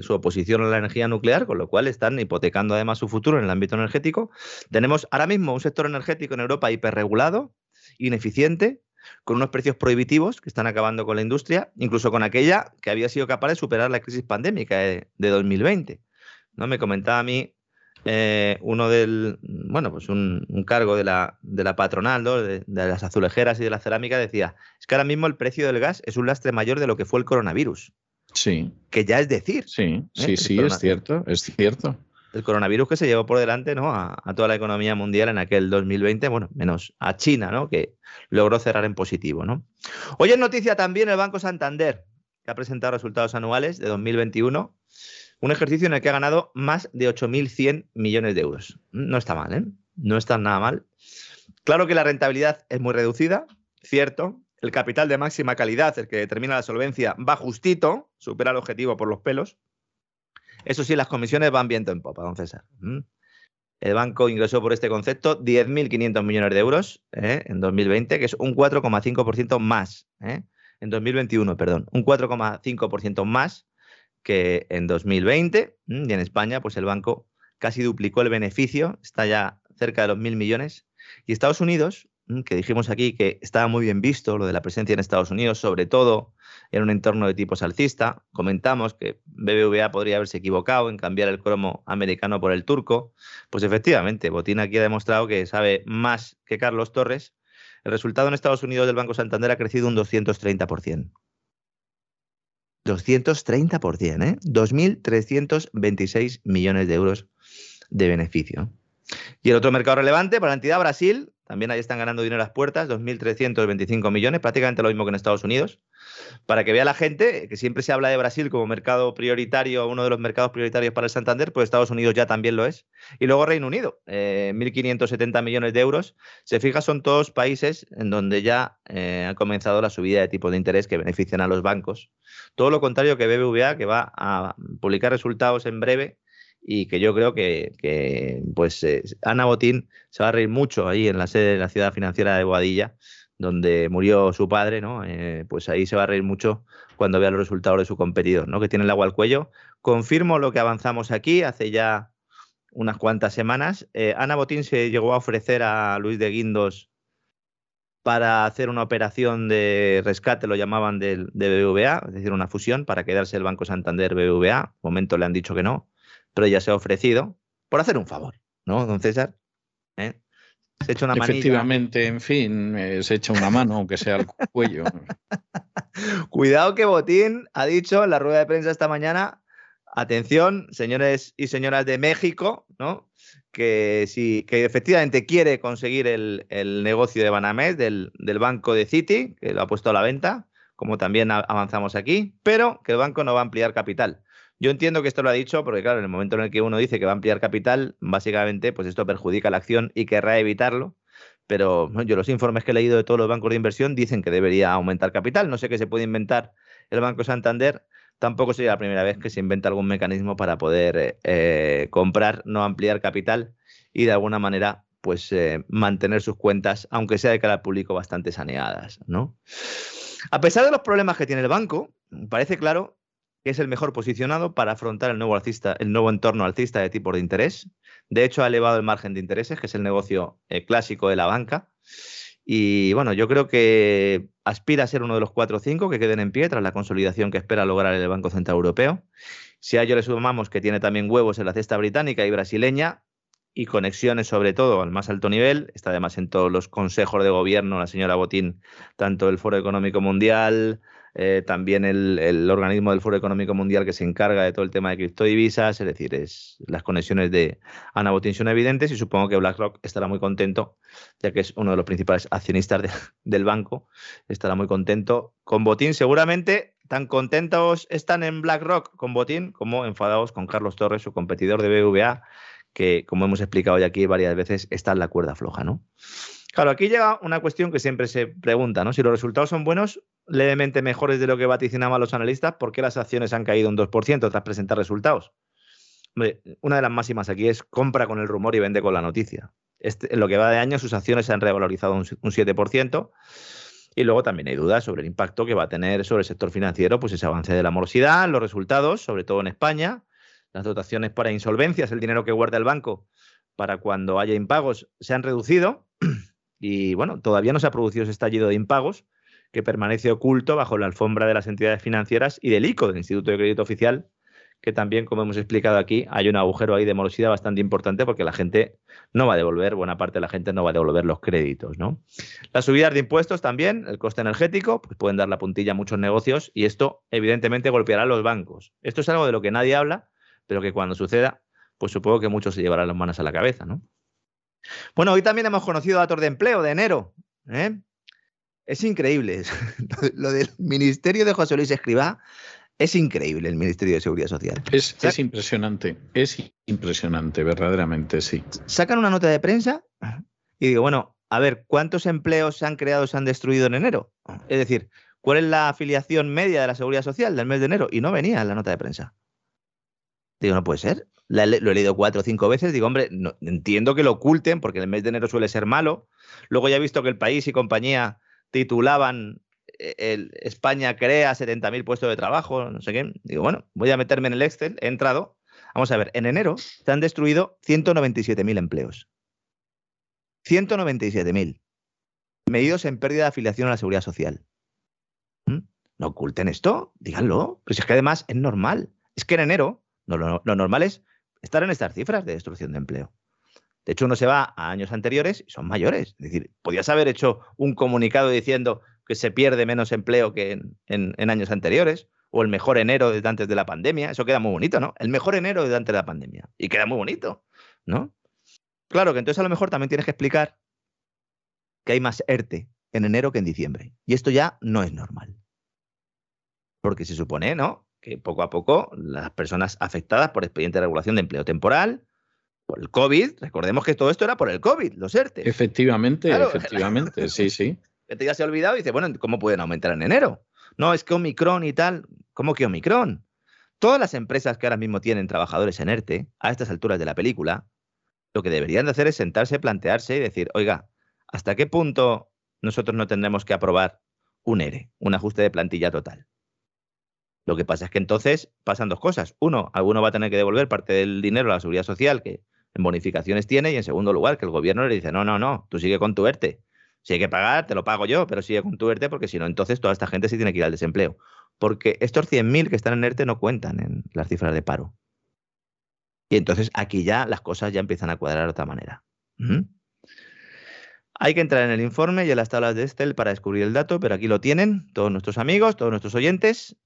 su oposición a la energía nuclear, con lo cual están hipotecando además su futuro en el ámbito energético. Tenemos ahora mismo un sector energético en Europa hiperregulado, ineficiente, con unos precios prohibitivos que están acabando con la industria, incluso con aquella que había sido capaz de superar la crisis pandémica de, 2020. ¿no? Me comentaba a mí eh, uno del, bueno, pues un, cargo de la, de la patronal, de, las azulejeras y de la cerámica, decía, es que ahora mismo el precio del gas es un lastre mayor de lo que fue el coronavirus. Sí. Que ya es decir. Sí, ¿eh? sí, sí, es cierto, es cierto el coronavirus que se llevó por delante ¿no? A, toda la economía mundial en aquel 2020, bueno, menos a China, ¿no? que logró cerrar en positivo. ¿no? Hoy es noticia también el Banco Santander, que ha presentado resultados anuales de 2021, un ejercicio en el que ha ganado más de 8.100 millones de euros. No está mal, ¿eh? No está nada mal. Claro que la rentabilidad es muy reducida, cierto. El capital de máxima calidad, el que determina la solvencia, va justito, supera el objetivo por los pelos. Eso sí, las comisiones van viento en popa, don César. El banco ingresó por este concepto 10.500 millones de euros ¿eh? en 2020, que es un 4,5% más. ¿eh? En 2021, perdón, un 4,5% más que en 2020. Y en España, pues el banco casi duplicó el beneficio, está ya cerca de los mil millones. Y Estados Unidos, que dijimos aquí que estaba muy bien visto lo de la presencia en Estados Unidos, sobre todo en un entorno de tipo salcista. Comentamos que BBVA podría haberse equivocado en cambiar el cromo americano por el turco. Pues efectivamente, Botín aquí ha demostrado que sabe más que Carlos Torres. El resultado en Estados Unidos del Banco Santander ha crecido un 230%. 230%, ¿eh? 2.326 millones de euros de beneficio. Y el otro mercado relevante para la entidad Brasil, también ahí están ganando dinero las puertas, 2.325 millones, prácticamente lo mismo que en Estados Unidos para que vea la gente que siempre se habla de Brasil como mercado prioritario, uno de los mercados prioritarios para el Santander, pues Estados Unidos ya también lo es. Y luego Reino Unido, 1.570 eh, millones de euros. Se fija, son todos países en donde ya eh, ha comenzado la subida de tipos de interés que benefician a los bancos. Todo lo contrario que BBVA, que va a publicar resultados en breve y que yo creo que, pues eh, Ana Botín se va a reír mucho ahí en la sede de la ciudad financiera de Boadilla donde murió su padre, ¿no? Eh, pues ahí se va a reír mucho cuando vea los resultados de su competidor, ¿no? Que tiene el agua al cuello. Confirmo lo que avanzamos aquí hace ya unas cuantas semanas. Eh, Ana Botín se llegó a ofrecer a Luis de Guindos para hacer una operación de rescate, lo llamaban de, de BBVA, es decir, una fusión para quedarse el Banco Santander BBVA. Momento le han dicho que no, pero ya se ha ofrecido por hacer un favor, ¿no, don César? ¿Eh? Se echa una Efectivamente, en fin, eh, se echa una mano, aunque sea al cuello. Cuidado que Botín ha dicho en la rueda de prensa esta mañana, atención, señores y señoras de México, ¿no? Que si que efectivamente quiere conseguir el, negocio de Banamex del, del, banco de Citi, que lo ha puesto a la venta, como también avanzamos aquí, pero que el banco no va a ampliar capital. Yo entiendo que esto lo ha dicho porque, claro, en el momento en el que uno dice que va a ampliar capital, básicamente, pues esto perjudica la acción y querrá evitarlo. Pero yo los informes que he leído de todos los bancos de inversión dicen que debería aumentar capital. No sé qué se puede inventar el Banco Santander. Tampoco sería la primera vez que se inventa algún mecanismo para poder eh, eh, comprar, no ampliar capital y de alguna manera pues eh, mantener sus cuentas, aunque sea de cara al público, bastante saneadas. ¿no? A pesar de los problemas que tiene el banco, parece claro que es el mejor posicionado para afrontar el nuevo, alcista, el nuevo entorno alcista de tipos de interés. De hecho, ha elevado el margen de intereses, que es el negocio eh, clásico de la banca. Y bueno, yo creo que aspira a ser uno de los cuatro o cinco que queden en pie tras la consolidación que espera lograr el Banco Central Europeo. Si a ello le sumamos que tiene también huevos en la cesta británica y brasileña y conexiones sobre todo al más alto nivel, está además en todos los consejos de gobierno la señora Botín, tanto el Foro Económico Mundial, eh, también el, organismo del Foro Económico Mundial que se encarga de todo el tema de criptodivisas, es decir, es, las conexiones de Ana Botín son evidentes y supongo que BlackRock estará muy contento, ya que es uno de los principales accionistas del banco, estará muy contento con Botín. Seguramente tan contentos están en BlackRock con Botín como enfadados con Carlos Torres, su competidor de BVA, que como hemos explicado ya aquí varias veces, está en la cuerda floja, ¿no? Claro, aquí llega una cuestión que siempre se pregunta, ¿no? Si los resultados son buenos, levemente mejores de lo que vaticinaban los analistas, ¿por qué las acciones han caído un 2% tras presentar resultados? una de las máximas aquí es compra con el rumor y vende con la noticia. Este, en lo que va de año, sus acciones se han revalorizado un, 7%. Y luego también hay dudas sobre el impacto que va a tener sobre el sector financiero, pues ese avance de la morosidad, los resultados, sobre todo en España, las dotaciones para insolvencias, el dinero que guarda el banco para cuando haya impagos, se han reducido. Y bueno, todavía no se ha producido ese estallido de impagos que permanece oculto bajo la alfombra de las entidades financieras y del ICO, del Instituto de Crédito Oficial, que también, como hemos explicado aquí, hay un agujero ahí de morosidad bastante importante porque la gente no va a devolver, buena parte de la gente no va a devolver los créditos, ¿no? Las subidas de impuestos también, el coste energético, pues pueden dar la puntilla a muchos negocios y esto evidentemente golpeará a los bancos. Esto es algo de lo que nadie habla, pero que cuando suceda, pues supongo que muchos se llevarán las manos a la cabeza, ¿no? Bueno, hoy también hemos conocido datos de empleo de enero. ¿eh? Es increíble. Lo del Ministerio de José Luis Escribá es increíble, el Ministerio de Seguridad Social. Es, es impresionante, es impresionante, verdaderamente, sí. Sacan una nota de prensa y digo, bueno, a ver, ¿cuántos empleos se han creado o se han destruido en enero? Es decir, ¿cuál es la afiliación media de la Seguridad Social del mes de enero? Y no venía en la nota de prensa. Digo, no puede ser lo he leído cuatro o cinco veces, digo, hombre, entiendo que lo oculten porque el mes de enero suele ser malo. Luego ya he visto que el país y compañía titulaban eh, España crea 70.000 puestos de trabajo, no sé qué. Digo, bueno, voy a meterme en el Excel, he entrado. Vamos a ver, en enero se han destruido 197.000 empleos. 197.000. Medidos en pérdida de afiliación a la seguridad social. ¿Mm? No oculten esto, díganlo. Pero si es que además es normal. Es que en enero lo normal es estar en estas cifras de destrucción de empleo. De hecho, uno se va a años anteriores y son mayores. Es decir, podías haber hecho un comunicado diciendo que se pierde menos empleo que en, años anteriores, o el mejor enero desde antes de la pandemia. Eso queda muy bonito, ¿no? El mejor enero desde antes de la pandemia. Y queda muy bonito, ¿no? Claro que entonces a lo mejor también tienes que explicar que hay más ERTE en enero que en diciembre. Y esto ya no es normal. Porque se supone, ¿no? Que poco a poco las personas afectadas por expediente de regulación de empleo temporal, por el COVID, recordemos que todo esto era por el COVID, los ERTE. Efectivamente, efectivamente, sí, sí. Este ya se ha olvidado y dice, bueno, ¿cómo pueden aumentar en enero? No, es que Omicron y tal, ¿cómo que Omicron? Todas las empresas que ahora mismo tienen trabajadores en ERTE, a estas alturas de la película, lo que deberían de hacer es sentarse, plantearse y decir, oiga, ¿hasta qué punto nosotros no tendremos que aprobar un ERE, un ajuste de plantilla total? Lo que pasa es que entonces pasan dos cosas. Uno, alguno va a tener que devolver parte del dinero a la seguridad social que en bonificaciones tiene y en segundo lugar, que el gobierno le dice, no, no, no, tú sigue con tu ERTE. Si hay que pagar, te lo pago yo, pero sigue con tu ERTE porque si no, entonces toda esta gente se tiene que ir al desempleo. Porque estos 100.000 que están en ERTE no cuentan en las cifras de paro. Y entonces aquí ya las cosas ya empiezan a cuadrar de otra manera. Hay que entrar en el informe y en las tablas de Excel para descubrir el dato, pero aquí lo tienen todos nuestros amigos, todos nuestros oyentes.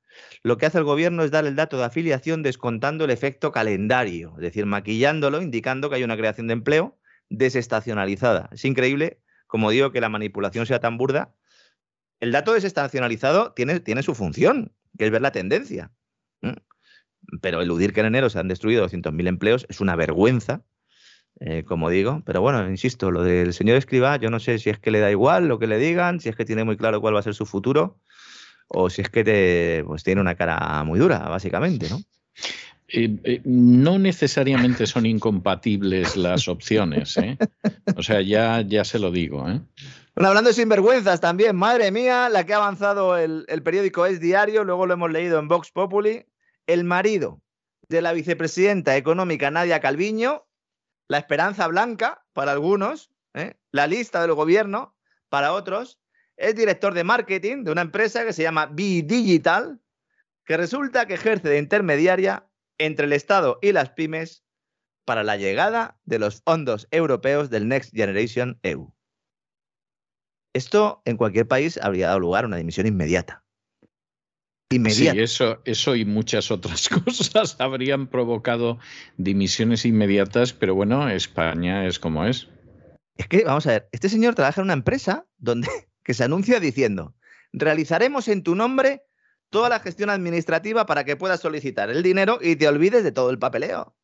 Lo que hace el gobierno es dar el dato de afiliación descontando el efecto calendario, es decir, maquillándolo, indicando que hay una creación de empleo desestacionalizada. Es increíble, como digo, que la manipulación sea tan burda. El dato desestacionalizado tiene, su función, que es ver la tendencia. Pero eludir que en enero se han destruido 200.000 empleos es una vergüenza, eh, como digo. Pero bueno, insisto, lo del señor Escriba, yo no sé si es que le da igual lo que le digan, si es que tiene muy claro cuál va a ser su futuro o si es que te, pues tiene una cara muy dura, básicamente, ¿no? Eh, eh, no necesariamente son incompatibles las opciones, ¿eh? O sea, ya, ya se lo digo, ¿eh? Bueno, hablando de sinvergüenzas también, madre mía, la que ha avanzado el, el periódico Es Diario, luego lo hemos leído en Vox Populi, el marido de la vicepresidenta económica Nadia Calviño, la esperanza blanca para algunos, la lista del gobierno para otros, es director de marketing de una empresa que se llama B-Digital, que resulta que ejerce de intermediaria entre el Estado y las pymes para la llegada de los fondos europeos del Next Generation EU. Esto en cualquier país habría dado lugar a una dimisión inmediata. inmediata. Sí, eso, eso y muchas otras cosas habrían provocado dimisiones inmediatas, pero bueno, España es como es. Es que, vamos a ver, este señor trabaja en una empresa donde que se anuncia diciendo, realizaremos en tu nombre toda la gestión administrativa para que puedas solicitar el dinero y te olvides de todo el papeleo.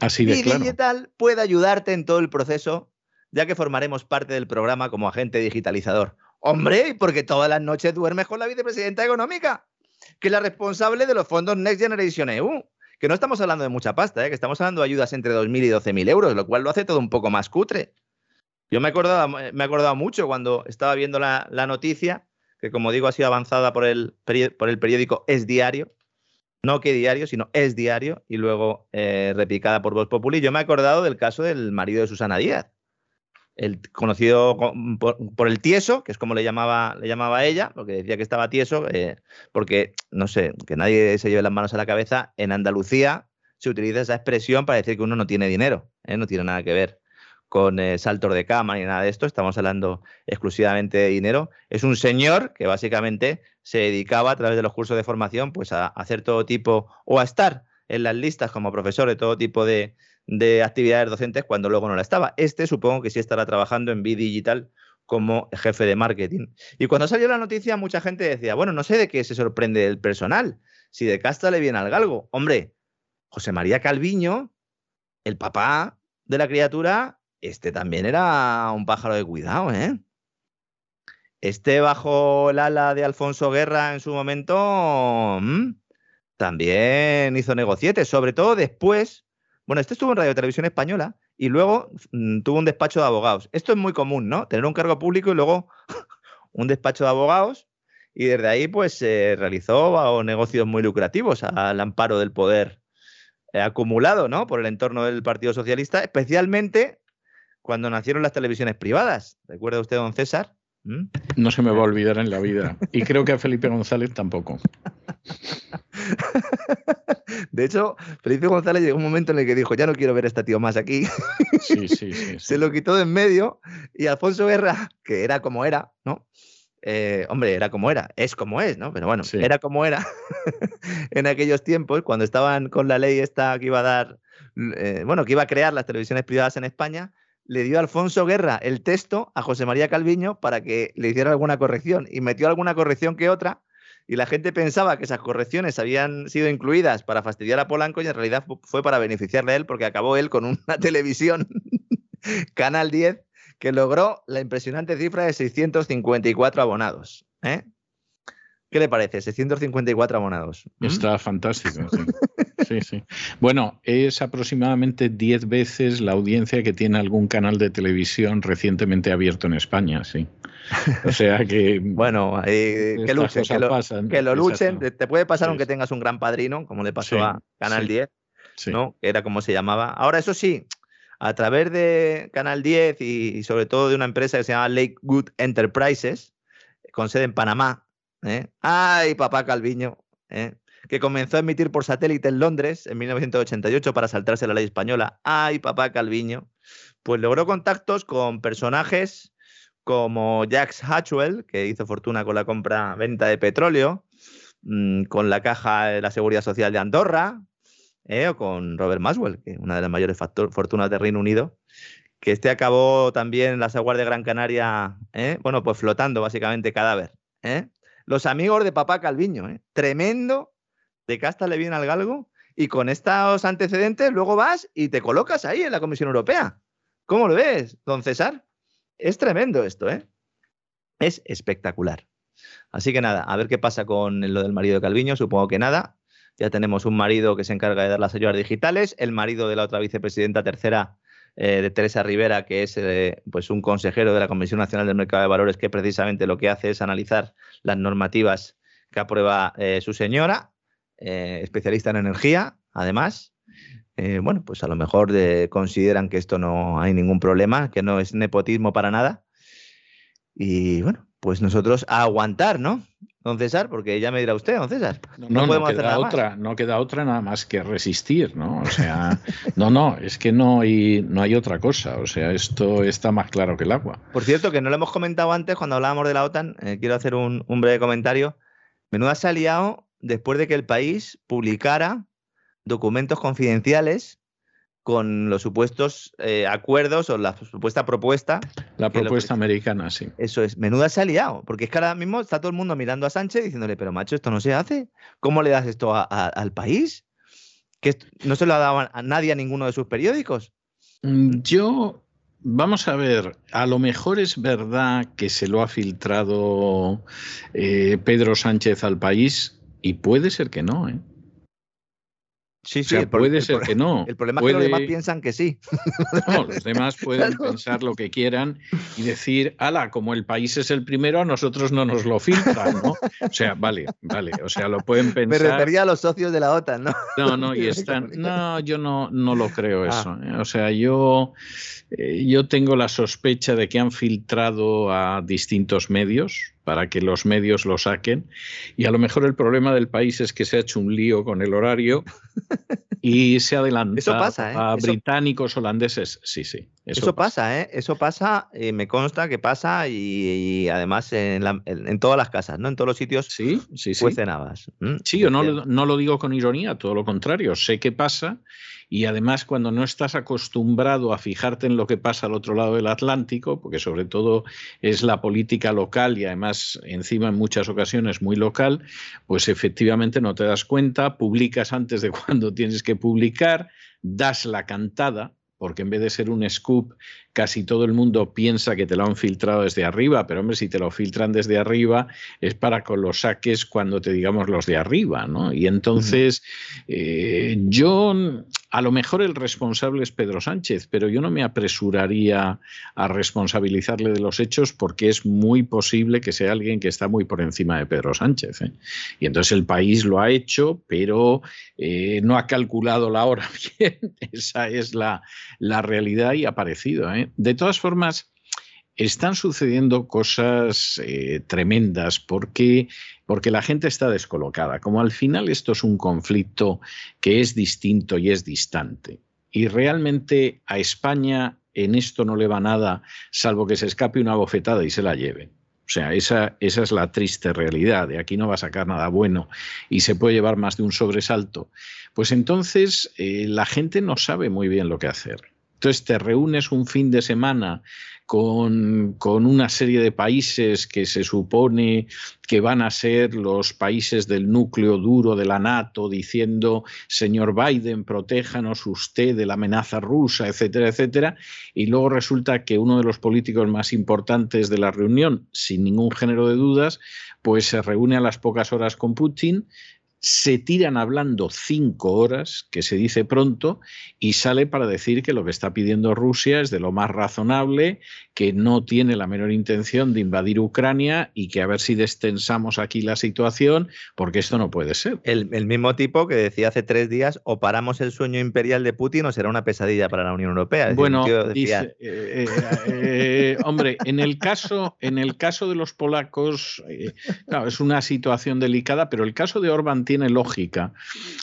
Así de y claro. Digital puede ayudarte en todo el proceso, ya que formaremos parte del programa como agente digitalizador. Hombre, porque todas las noches duermes con la vicepresidenta económica, que es la responsable de los fondos Next Generation EU. Que no estamos hablando de mucha pasta, ¿eh? que estamos hablando de ayudas entre 2.000 y 12.000 euros, lo cual lo hace todo un poco más cutre. Yo me he acordado, me he acordado mucho cuando estaba viendo la, noticia, que como digo ha sido avanzada por el, por el periódico Es Diario, no que diario, sino Es Diario, y luego eh, replicada por Voz Populi. Yo me he acordado del caso del marido de Susana Díaz, el conocido por, el tieso, que es como le llamaba, le ella, porque decía que estaba tieso, eh, porque, no sé, que nadie se lleve las manos a la cabeza, en Andalucía se utiliza esa expresión para decir que uno no tiene dinero, ¿eh? no tiene nada que ver con eh, saltos de cama ni nada de esto, estamos hablando exclusivamente de dinero. Es un señor que básicamente se dedicaba a través de los cursos de formación pues a, hacer todo tipo o a estar en las listas como profesor de todo tipo de, de actividades docentes cuando luego no la estaba. Este supongo que sí estará trabajando en B-Digital como jefe de marketing. Y cuando salió la noticia, mucha gente decía, bueno, no sé de qué se sorprende el personal, si de casta le viene al galgo. Hombre, José María Calviño, el papá de la criatura, este también era un pájaro de cuidado, ¿eh? Este bajo el ala de Alfonso Guerra en su momento mmm, también hizo negocietes, sobre todo después. Bueno, este estuvo en Radio Televisión Española y luego mmm, tuvo un despacho de abogados. Esto es muy común, ¿no? Tener un cargo público y luego un despacho de abogados y desde ahí pues eh, realizó negocios muy lucrativos al amparo del poder eh, acumulado, ¿no? Por el entorno del Partido Socialista, especialmente cuando nacieron las televisiones privadas. ¿Recuerda usted, don César? ¿Mm? No se me va a olvidar en la vida. Y creo que a Felipe González tampoco. De hecho, Felipe González llegó un momento en el que dijo, ya no quiero ver a este tío más aquí. Sí, sí, sí. Se lo quitó de en medio y Alfonso Guerra, que era como era, ¿no? Eh, hombre, era como era, es como es, ¿no? Pero bueno, era como era en aquellos tiempos, cuando estaban con la ley esta que iba a dar, eh, bueno, que iba a crear las televisiones privadas en España, le dio a Alfonso Guerra el texto a José María Calviño para que le hiciera alguna corrección y metió alguna corrección que otra y la gente pensaba que esas correcciones habían sido incluidas para fastidiar a Polanco y en realidad fue para beneficiarle a él porque acabó él con una televisión, Canal 10, que logró la impresionante cifra de 654 abonados. ¿eh? ¿Qué le parece? 654 abonados. Está ¿Mm? fantástico. Sí. sí, sí. Bueno, es aproximadamente 10 veces la audiencia que tiene algún canal de televisión recientemente abierto en España, sí. O sea que. bueno, eh, que luchen, que lo, pasan, que lo luchen. Te, puede pasar sí. aunque tengas un gran padrino, como le pasó sí, a Canal 10, ¿no? Que era como se llamaba. Ahora, eso sí, a través de Canal 10 y, y sobre todo de una empresa que se llama Lakewood Enterprises, con sede en Panamá. ¿eh? ¡Ay, papá Calviño! ¿eh? Que comenzó a emitir por satélite en Londres en 1988 para saltarse la ley española. ¡Ay, papá Calviño! Pues logró contactos con personajes como Jax Hatchwell, que hizo fortuna con la compra-venta de petróleo, mmm, con la Caja de la Seguridad Social de Andorra, eh, o con Robert Maswell, que una de las mayores fortunas de Reino Unido, que este acabó también en las aguas de Gran Canaria, eh, bueno, pues flotando básicamente cadáver. ¿eh? Los amigos de papá Calviño, tremendo de casta le viene al galgo y con estos antecedentes luego vas y te colocas ahí en la Comisión Europea. ¿Cómo lo ves, don César? Es tremendo esto, ¿eh? Es espectacular. Así que nada, a ver qué pasa con lo del marido de Calviño. Supongo que nada. Ya tenemos un marido que se encarga de dar las ayudas digitales, el marido de la otra vicepresidenta tercera eh, de Teresa Rivera, que es eh, pues un consejero de la Comisión Nacional del Mercado de Valores, que precisamente lo que hace es analizar las normativas que aprueba eh, su señora eh, especialista en energía, además. Eh, bueno, pues a lo mejor de, consideran que esto no hay ningún problema, que no es nepotismo para nada. Y bueno, pues nosotros a aguantar, ¿no? Don César, porque ya me dirá usted, don César. No, no, no podemos no queda hacer nada otra, más. no queda otra nada más que resistir, ¿no? O sea, no, no, es que no hay, no hay otra cosa. O sea, esto está más claro que el agua. Por cierto, que no lo hemos comentado antes cuando hablábamos de la OTAN, eh, quiero hacer un, un breve comentario Menuda se ha liado después de que el país publicara documentos confidenciales con los supuestos eh, acuerdos o la supuesta propuesta. La propuesta americana, sí. Eso es, menuda se ha liado, porque es que ahora mismo está todo el mundo mirando a Sánchez diciéndole, pero macho, esto no se hace. ¿Cómo le das esto al país? Que no se lo ha dado a nadie a ninguno de sus periódicos. Mm, yo, vamos a ver, a lo mejor es verdad que se lo ha filtrado eh, Pedro Sánchez al país y puede ser que no, ¿eh? Sí, sí, puede ser que no. El problema es que los demás piensan que sí. No, los demás pueden pensar lo que quieran y decir, ala, como el país es el primero, a nosotros no nos lo filtran, ¿no? O sea, vale, vale, o sea, lo pueden pensar. Me refería a los socios de la OTAN, ¿no? No, no, y están. No, yo no, no lo creo ah. eso. ¿eh? O sea, yo, eh, yo tengo la sospecha de que han filtrado a distintos medios, para que los medios lo saquen. Y a lo mejor el problema del país es que se ha hecho un lío con el horario y se adelanta ¿eh? a británicos, holandeses. Sí, sí. Eso, pasa. ¿eh? Eso pasa, eh, me consta que pasa y, además en, todas las casas, ¿no? En todos los sitios sí, sí, sí. Sí, yo no, no lo digo con ironía, todo lo contrario. Sé que pasa y además cuando no estás acostumbrado a fijarte en lo que pasa al otro lado del Atlántico, porque sobre todo es la política local y además encima en muchas ocasiones muy local, pues efectivamente no te das cuenta, publicas antes de cuando tienes que publicar, das la cantada, porque en vez de ser un scoop, casi todo el mundo piensa que te lo han filtrado desde arriba, pero hombre, si te lo filtran desde arriba es para que lo saques cuando te digamos los de arriba, ¿no? Y entonces eh, yo, a lo mejor el responsable es Pedro Sánchez, pero yo no me apresuraría a responsabilizarle de los hechos porque es muy posible que sea alguien que está muy por encima de Pedro Sánchez. ¿eh? Y entonces el país lo ha hecho, pero eh, no ha calculado la hora bien. Esa es la, la realidad y ha aparecido. ¿eh? De todas formas, están sucediendo cosas eh, tremendas porque, porque la gente está descolocada. Como al final esto es un conflicto que es distinto y es distante. Y realmente a España en esto no le va nada, salvo que se escape una bofetada y se la lleve. O sea, esa, esa, es la triste realidad. De aquí no va a sacar nada bueno y se puede llevar más de un sobresalto. Pues entonces eh, la gente no sabe muy bien lo que hacer. Entonces te reúnes un fin de semana con, una serie de países que se supone que van a ser los países del núcleo duro de la NATO, diciendo, señor Biden, protéjanos usted de la amenaza rusa, etcétera, etcétera. Y luego resulta que uno de los políticos más importantes de la reunión, sin ningún género de dudas, pues se reúne a las pocas horas con Putin se tiran hablando cinco horas, que se dice pronto, y sale para decir que lo que está pidiendo Rusia es de lo más razonable, que no tiene la menor intención de invadir Ucrania y que a ver si destensamos aquí la situación, porque esto no puede ser. El, mismo tipo que decía hace tres días, o paramos el sueño imperial de Putin o será una pesadilla para la Unión Europea. bueno, dice, eh, eh, eh, hombre, en el, caso, en el caso de los polacos, claro, es una situación delicada, pero el caso de Orbán tiene lógica.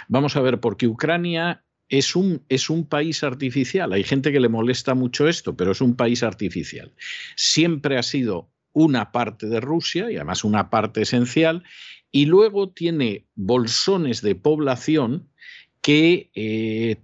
Vamos a ver, porque Ucrania es un, es un, país artificial. Hay gente que le molesta mucho esto, pero es un país artificial. Siempre ha sido una parte de Rusia y además una parte esencial, y luego tiene bolsones de población que eh,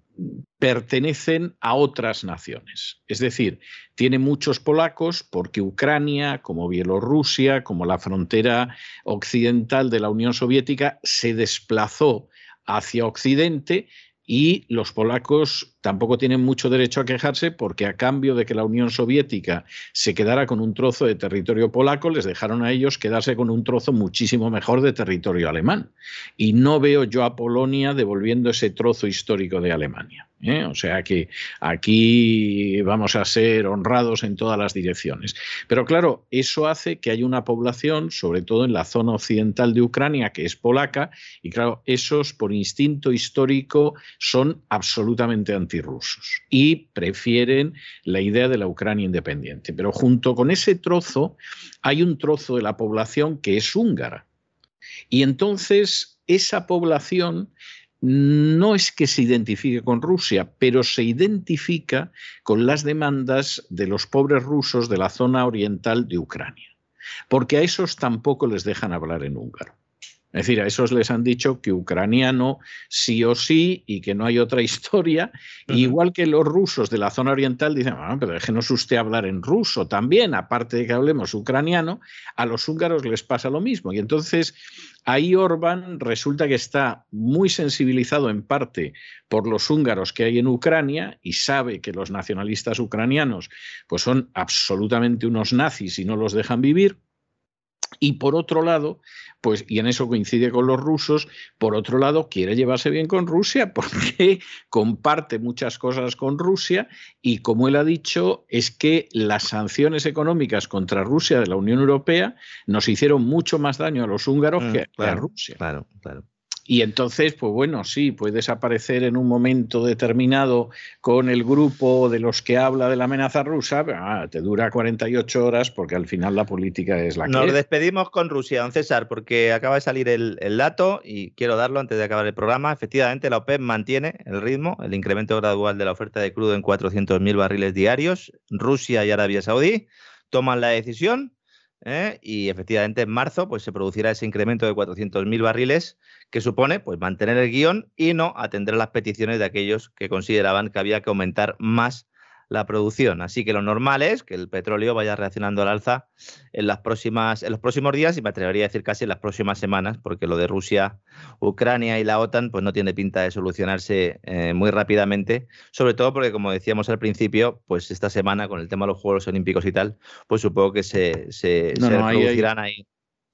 pertenecen a otras naciones. Es decir, tiene muchos polacos porque Ucrania, como Bielorrusia, como la frontera occidental de la Unión Soviética, se desplazó hacia Occidente y los polacos tampoco tienen mucho derecho a quejarse porque a cambio de que la Unión Soviética se quedara con un trozo de territorio polaco, les dejaron a ellos quedarse con un trozo muchísimo mejor de territorio alemán. Y no veo yo a Polonia devolviendo ese trozo histórico de Alemania. ¿Eh? O sea que aquí vamos a ser honrados en todas las direcciones. Pero claro, eso hace que haya una población, sobre todo en la zona occidental de Ucrania, que es polaca, y claro, esos por instinto histórico son absolutamente anti rusos y prefieren la idea de la Ucrania independiente. Pero junto con ese trozo hay un trozo de la población que es húngara. Y entonces esa población no es que se identifique con Rusia, pero se identifica con las demandas de los pobres rusos de la zona oriental de Ucrania, porque a esos tampoco les dejan hablar en húngaro. Es decir, a esos les han dicho que ucraniano sí o sí y que no hay otra historia. Igual que los rusos de la zona oriental dicen, ah, pero déjenos usted hablar en ruso también, aparte de que hablemos ucraniano, a los húngaros les pasa lo mismo. Y entonces ahí Orbán resulta que está muy sensibilizado en parte por los húngaros que hay en Ucrania y sabe que los nacionalistas ucranianos pues son absolutamente unos nazis y no los dejan vivir y por otro lado, pues, y en eso coincide con los rusos, por otro lado, quiere llevarse bien con Rusia porque comparte muchas cosas con Rusia y, como él ha dicho, es que las sanciones económicas contra Rusia de la Unión Europea nos hicieron mucho más daño a los húngaros mm, que, a Rusia. Claro, claro. Y entonces, pues bueno, sí, puedes aparecer en un momento determinado con el grupo de los que habla de la amenaza rusa, pero, ah, te dura 48 horas porque al final la política es la que Nos despedimos con Rusia, don César, porque acaba de salir el, el, dato y quiero darlo antes de acabar el programa. Efectivamente, la OPEP mantiene el ritmo, el incremento gradual de la oferta de crudo en 400.000 barriles diarios. Rusia y Arabia Saudí toman la decisión ¿eh? y efectivamente en marzo pues, se producirá ese incremento de 400.000 barriles que supone pues, mantener el guion y no atender las peticiones de aquellos que consideraban que había que aumentar más la producción. Así que lo normal es que el petróleo vaya reaccionando al alza en, las próximas, en los próximos días y me atrevería a decir casi en las próximas semanas, porque lo de Rusia, Ucrania y la OTAN pues no tiene pinta de solucionarse eh, muy rápidamente, sobre todo porque, como decíamos al principio, pues esta semana con el tema de los Juegos Olímpicos y tal, pues supongo que se, se, producirán ahí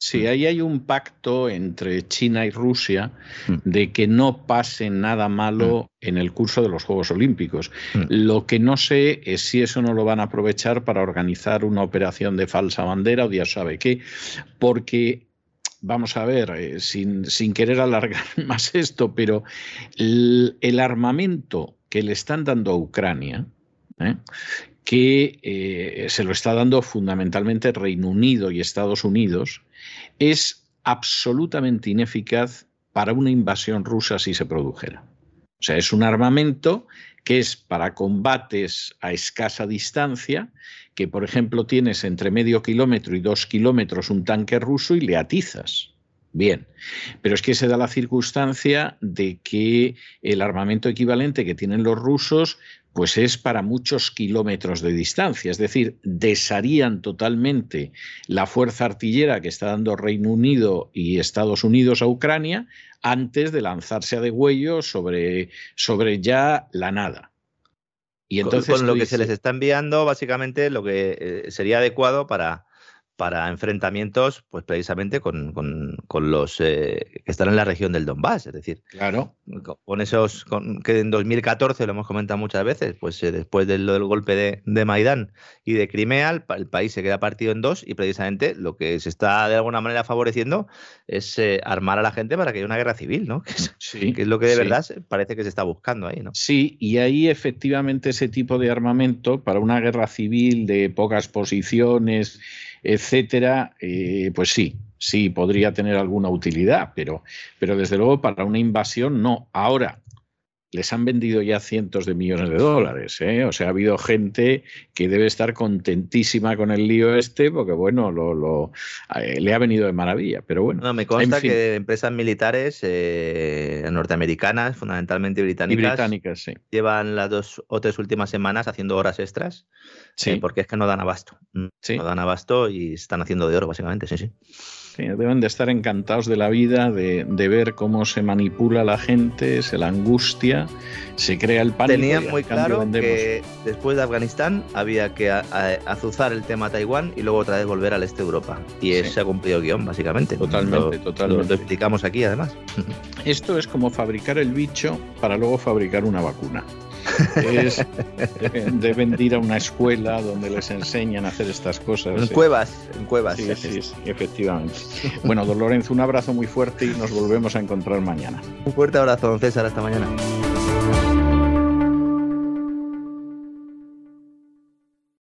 Sí, ahí hay un pacto entre China y Rusia mm. de que no pase nada malo mm. en el curso de los Juegos Olímpicos. Mm. Lo que no sé es si eso no lo van a aprovechar para organizar una operación de falsa bandera o ya sabe qué, porque vamos a ver, eh, sin, querer alargar más esto, pero el, armamento que le están dando a Ucrania, ¿eh? Que eh, se lo está dando fundamentalmente Reino Unido y Estados Unidos, es absolutamente ineficaz para una invasión rusa si se produjera. O sea, es un armamento que es para combates a escasa distancia, que por ejemplo tienes entre medio kilómetro y dos kilómetros un tanque ruso y le atizas. Bien, pero es que se da la circunstancia de que el armamento equivalente que tienen los rusos pues es para muchos kilómetros de distancia, es decir, desharían totalmente la fuerza artillera que está dando Reino Unido y Estados Unidos a Ucrania antes de lanzarse a degüello sobre, sobre ya la nada. Y entonces con, lo que se les está enviando, básicamente lo que eh, sería adecuado para, para enfrentamientos, pues precisamente con, los eh, que están en la región del Donbass, es decir, claro. con, esos con, que en 2014 lo hemos comentado muchas veces, pues eh, después del, golpe de, de, Maidán y de Crimea, el, país se queda partido en dos y precisamente lo que se está de alguna manera favoreciendo es eh, armar a la gente para que haya una guerra civil, ¿no? Que es, lo que de verdad parece que se está buscando ahí, ¿no? Sí, y ahí efectivamente ese tipo de armamento para una guerra civil de pocas posiciones etcétera, eh, pues sí, sí podría tener alguna utilidad, pero, pero desde luego para una invasión no. Ahora, les han vendido ya cientos de millones de dólares. ¿eh? O sea, ha habido gente que debe estar contentísima con el lío este, porque bueno, lo, eh, le ha venido de maravilla. Pero bueno. No, me consta que empresas militares eh, norteamericanas, fundamentalmente británicas, británicas llevan las dos o tres últimas semanas haciendo horas extras, sí. porque es que no dan abasto. No dan abasto y están haciendo de oro, básicamente, sí, sí deben de estar encantados de la vida, de, ver cómo se manipula la gente, se la angustia, se crea el pánico. Tenían muy claro que después de Afganistán había que azuzar el tema Taiwán y luego otra vez volver al este de Europa. Y se ha cumplido el guion, básicamente. Totalmente, lo, totalmente. Lo explicamos aquí, además. Esto es como fabricar el bicho para luego fabricar una vacuna es, deben ir a una escuela donde les enseñan a hacer estas cosas. En cuevas, en cuevas. Sí, sí, efectivamente. Bueno, don Lorenzo, un abrazo muy fuerte y nos volvemos a encontrar mañana. Un fuerte abrazo, don César, hasta mañana.